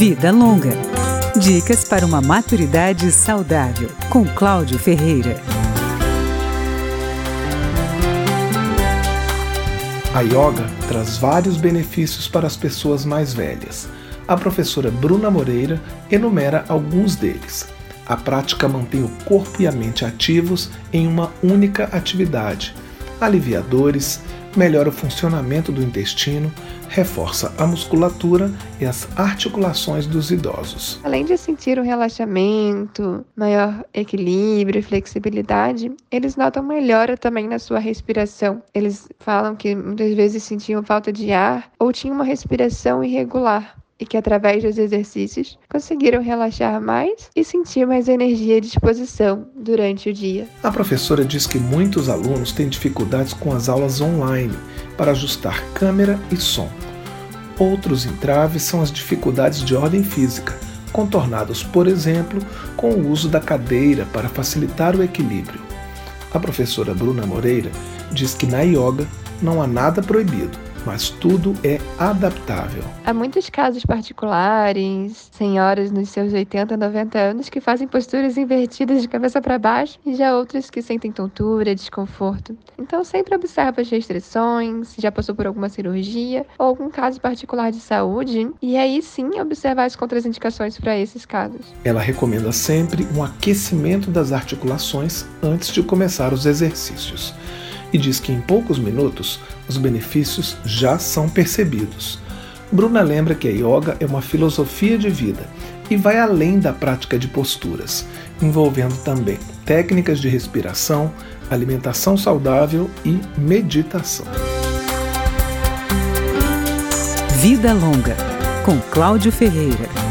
Vida Longa. Dicas para uma maturidade saudável, com Cláudio Ferreira. A yoga traz vários benefícios para as pessoas mais velhas. A professora Bruna Moreira enumera alguns deles. A prática mantém o corpo e a mente ativos em uma única atividade, alivia dores, melhora o funcionamento do intestino, reforça a musculatura e as articulações dos idosos. Além de sentir um relaxamento, maior equilíbrio e flexibilidade, eles notam melhora também na sua respiração. Eles falam que muitas vezes sentiam falta de ar ou tinham uma respiração irregular e que, através dos exercícios, conseguiram relaxar mais e sentir mais energia e disposição durante o dia. A professora diz que muitos alunos têm dificuldades com as aulas online para ajustar câmera e som. Outros entraves são as dificuldades de ordem física, contornados, por exemplo, com o uso da cadeira para facilitar o equilíbrio. A professora Bruna Moreira diz que na yoga não há nada proibido mas tudo é adaptável. Há muitos casos particulares, senhoras nos seus 80, 90 anos que fazem posturas invertidas de cabeça para baixo e já outras que sentem tontura, desconforto. Então sempre observe as restrições, se já passou por alguma cirurgia ou algum caso particular de saúde e aí sim observar as contraindicações para esses casos. Ela recomenda sempre um aquecimento das articulações antes de começar os exercícios e diz que em poucos minutos os benefícios já são percebidos. Bruna lembra que a yoga é uma filosofia de vida e vai além da prática de posturas, envolvendo também técnicas de respiração, alimentação saudável e meditação. Vida Longa, com Cláudio Ferreira.